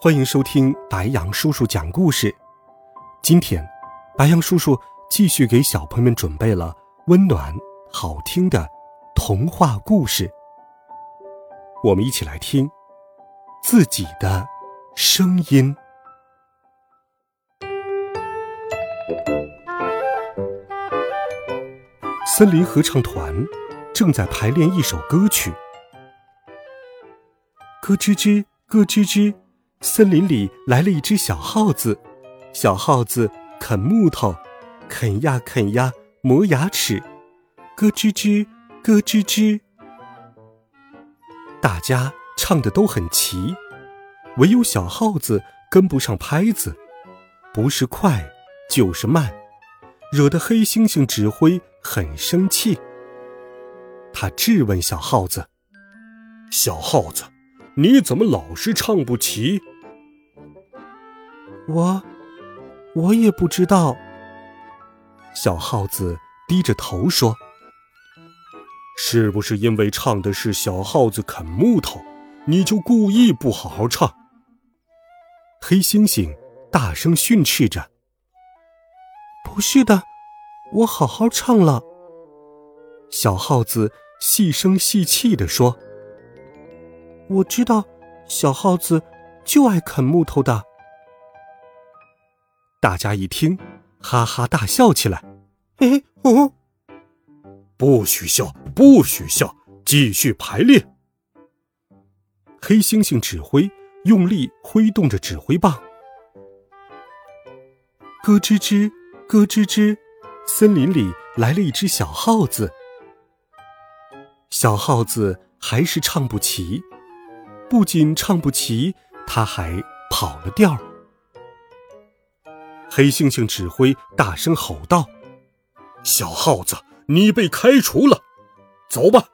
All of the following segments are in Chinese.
欢迎收听白羊叔叔讲故事。今天，白羊叔叔继续给小朋友们准备了温暖好听的童话故事。我们一起来听自己的声音。森林合唱团正在排练一首歌曲，咯吱吱，咯吱吱。森林里来了一只小耗子，小耗子啃木头，啃呀啃呀，磨牙齿，咯吱吱，咯吱吱。大家唱的都很齐，唯有小耗子跟不上拍子，不是快就是慢，惹得黑猩猩指挥很生气。他质问小耗子：“小耗子。”你怎么老是唱不齐？我，我也不知道。小耗子低着头说：“是不是因为唱的是小耗子啃木头，你就故意不好好唱？”黑猩猩大声训斥着：“不是的，我好好唱了。”小耗子细声细气地说。我知道，小耗子就爱啃木头的。大家一听，哈哈大笑起来。哎哦，不许笑，不许笑，继续排练。黑猩猩指挥，用力挥动着指挥棒。咯吱吱，咯吱吱，森林里来了一只小耗子。小耗子还是唱不齐。不仅唱不齐，他还跑了调。黑猩猩指挥大声吼道：“小耗子，你被开除了，走吧！”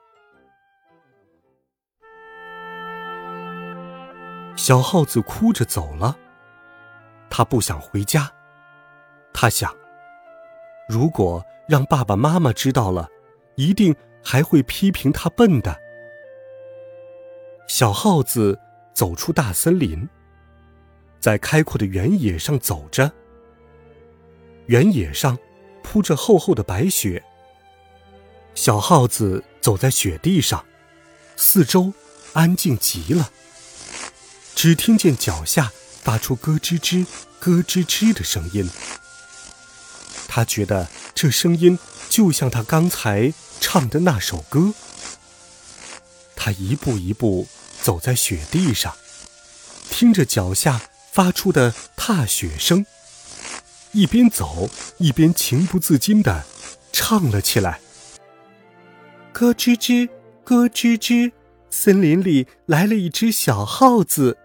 小耗子哭着走了。他不想回家。他想，如果让爸爸妈妈知道了，一定还会批评他笨的。小耗子走出大森林，在开阔的原野上走着。原野上铺着厚厚的白雪。小耗子走在雪地上，四周安静极了，只听见脚下发出咯吱吱、咯吱吱的声音。他觉得这声音就像他刚才唱的那首歌。他一步一步走在雪地上，听着脚下发出的踏雪声，一边走一边情不自禁地唱了起来：“咯吱吱，咯吱吱，森林里来了一只小耗子。”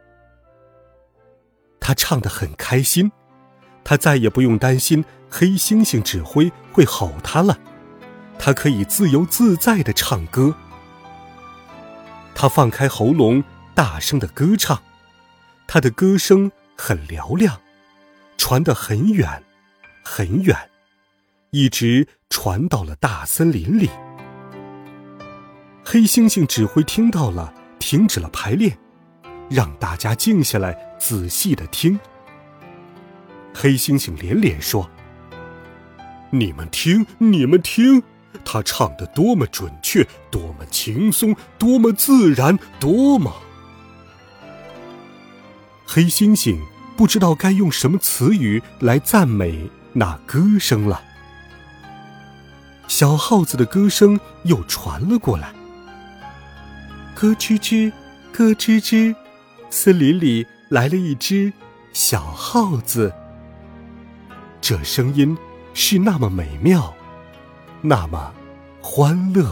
他唱得很开心，他再也不用担心黑猩猩指挥会吼他了，他可以自由自在地唱歌。他放开喉咙，大声的歌唱，他的歌声很嘹亮，传得很远，很远，一直传到了大森林里。黑猩猩指挥听到了，停止了排练，让大家静下来，仔细的听。黑猩猩连连说：“你们听，你们听。”他唱的多么准确，多么轻松，多么自然，多么……黑猩猩不知道该用什么词语来赞美那歌声了。小耗子的歌声又传了过来：“咯吱吱，咯吱吱，森林里来了一只小耗子。”这声音是那么美妙。那么欢乐。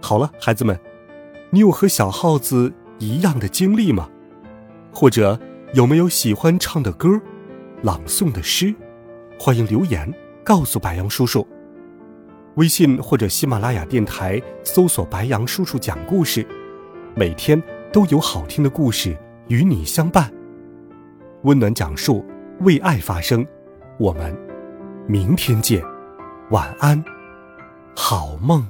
好了，孩子们，你有和小耗子一样的经历吗？或者有没有喜欢唱的歌、朗诵的诗？欢迎留言告诉白杨叔叔。微信或者喜马拉雅电台搜索“白杨叔叔讲故事”，每天都有好听的故事与你相伴。温暖讲述，为爱发声。我们明天见，晚安，好梦。